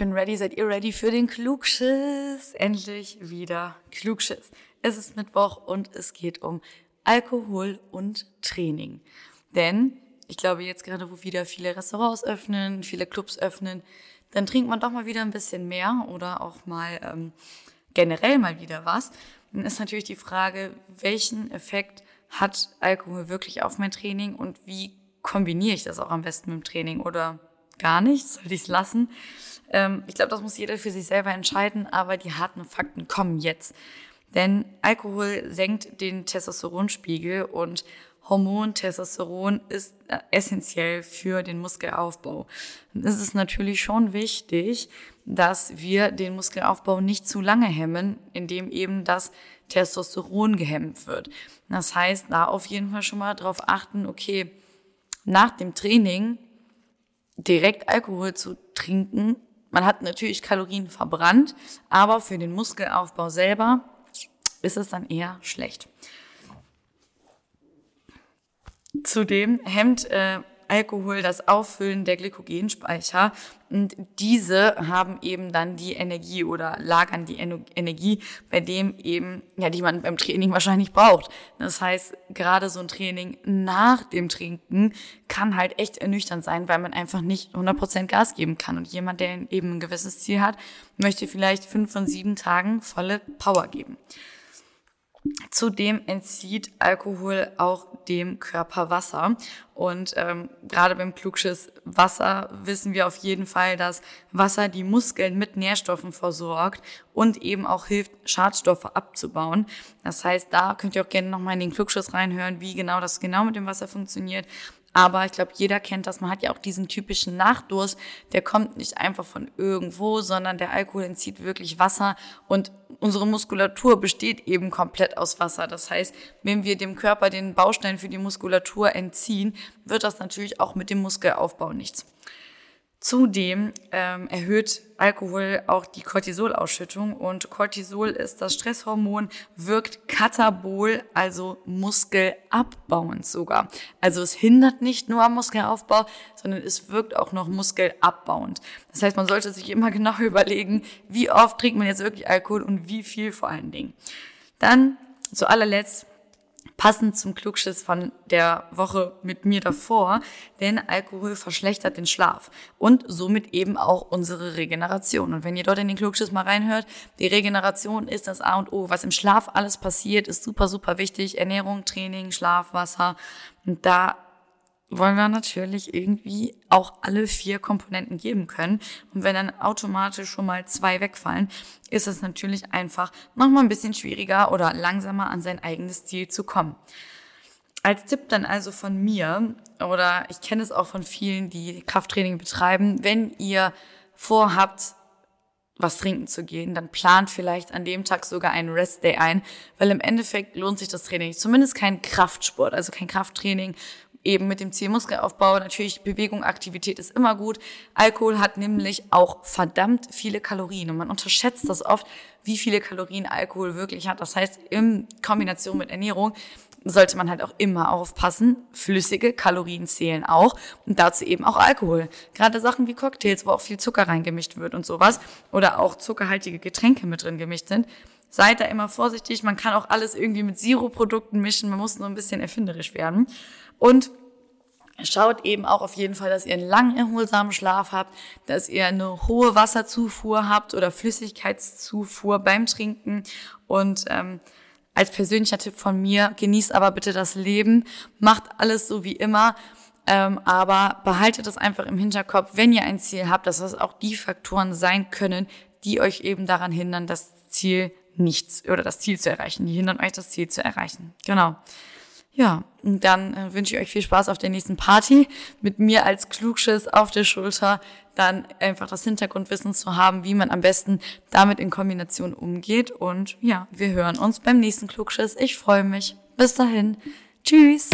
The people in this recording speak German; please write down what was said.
bin ready. Seid ihr ready für den Klugschiss? Endlich wieder Klugschiss. Es ist Mittwoch und es geht um Alkohol und Training. Denn ich glaube, jetzt gerade, wo wieder viele Restaurants öffnen, viele Clubs öffnen, dann trinkt man doch mal wieder ein bisschen mehr oder auch mal ähm, generell mal wieder was. Dann ist natürlich die Frage, welchen Effekt hat Alkohol wirklich auf mein Training und wie kombiniere ich das auch am besten mit dem Training oder gar nicht? Sollte ich es lassen? Ähm, ich glaube, das muss jeder für sich selber entscheiden, aber die harten Fakten kommen jetzt. Denn Alkohol senkt den Testosteronspiegel und Hormon Testosteron ist äh, essentiell für den Muskelaufbau. Und es ist natürlich schon wichtig, dass wir den Muskelaufbau nicht zu lange hemmen, indem eben das Testosteron gehemmt wird. Das heißt, da auf jeden Fall schon mal darauf achten, okay, nach dem Training direkt Alkohol zu trinken. Man hat natürlich Kalorien verbrannt, aber für den Muskelaufbau selber ist es dann eher schlecht. Zudem hemmt äh, Alkohol das Auffüllen der Glykogenspeicher und diese haben eben dann die Energie oder lagern die Energie, bei dem eben, ja, die man beim Training wahrscheinlich braucht. Das heißt, gerade so ein Training nach dem Trinken kann halt echt ernüchternd sein, weil man einfach nicht 100% Gas geben kann. Und jemand, der eben ein gewisses Ziel hat, möchte vielleicht fünf von sieben Tagen volle Power geben. Zudem entzieht Alkohol auch dem Körper Wasser. Und ähm, gerade beim Klugschiss Wasser wissen wir auf jeden Fall, dass Wasser die Muskeln mit Nährstoffen versorgt und eben auch hilft, Schadstoffe abzubauen. Das heißt, da könnt ihr auch gerne nochmal in den Klugschiss reinhören, wie genau das genau mit dem Wasser funktioniert. Aber ich glaube, jeder kennt das. Man hat ja auch diesen typischen Nachdurst. Der kommt nicht einfach von irgendwo, sondern der Alkohol entzieht wirklich Wasser und unsere Muskulatur besteht eben komplett aus Wasser. Das heißt, wenn wir dem Körper den Baustein für die Muskulatur entziehen, wird das natürlich auch mit dem Muskelaufbau nichts. Zudem ähm, erhöht Alkohol auch die Cortisolausschüttung und Cortisol ist das Stresshormon, wirkt katabol, also muskelabbauend sogar. Also es hindert nicht nur am Muskelaufbau, sondern es wirkt auch noch muskelabbauend. Das heißt, man sollte sich immer genau überlegen, wie oft trinkt man jetzt wirklich Alkohol und wie viel vor allen Dingen. Dann zu allerletzt passend zum Klugschiss von der Woche mit mir davor, denn Alkohol verschlechtert den Schlaf und somit eben auch unsere Regeneration. Und wenn ihr dort in den Klugschiss mal reinhört, die Regeneration ist das A und O. Was im Schlaf alles passiert, ist super, super wichtig. Ernährung, Training, Schlaf, Wasser. Und da wollen wir natürlich irgendwie auch alle vier Komponenten geben können. Und wenn dann automatisch schon mal zwei wegfallen, ist es natürlich einfach nochmal ein bisschen schwieriger oder langsamer an sein eigenes Ziel zu kommen. Als Tipp dann also von mir, oder ich kenne es auch von vielen, die Krafttraining betreiben, wenn ihr vorhabt, was trinken zu gehen, dann plant vielleicht an dem Tag sogar einen Restday ein, weil im Endeffekt lohnt sich das Training Zumindest kein Kraftsport, also kein Krafttraining, eben mit dem Ziel Muskelaufbau. Natürlich Bewegung, Aktivität ist immer gut. Alkohol hat nämlich auch verdammt viele Kalorien und man unterschätzt das oft, wie viele Kalorien Alkohol wirklich hat. Das heißt, in Kombination mit Ernährung sollte man halt auch immer aufpassen. Flüssige Kalorien zählen auch und dazu eben auch Alkohol. Gerade Sachen wie Cocktails, wo auch viel Zucker reingemischt wird und sowas oder auch zuckerhaltige Getränke mit drin gemischt sind. Seid da immer vorsichtig. Man kann auch alles irgendwie mit Siroprodukten mischen. Man muss nur ein bisschen erfinderisch werden. Und Schaut eben auch auf jeden Fall, dass ihr einen langen, erholsamen Schlaf habt, dass ihr eine hohe Wasserzufuhr habt oder Flüssigkeitszufuhr beim Trinken. Und ähm, als persönlicher Tipp von mir, genießt aber bitte das Leben, macht alles so wie immer. Ähm, aber behaltet das einfach im Hinterkopf, wenn ihr ein Ziel habt, dass das auch die Faktoren sein können, die euch eben daran hindern, das Ziel nichts oder das Ziel zu erreichen. Die hindern euch, das Ziel zu erreichen. Genau. Ja, und dann äh, wünsche ich euch viel Spaß auf der nächsten Party. Mit mir als Klugschiss auf der Schulter, dann einfach das Hintergrundwissen zu haben, wie man am besten damit in Kombination umgeht. Und ja, wir hören uns beim nächsten Klugschiss. Ich freue mich. Bis dahin. Tschüss.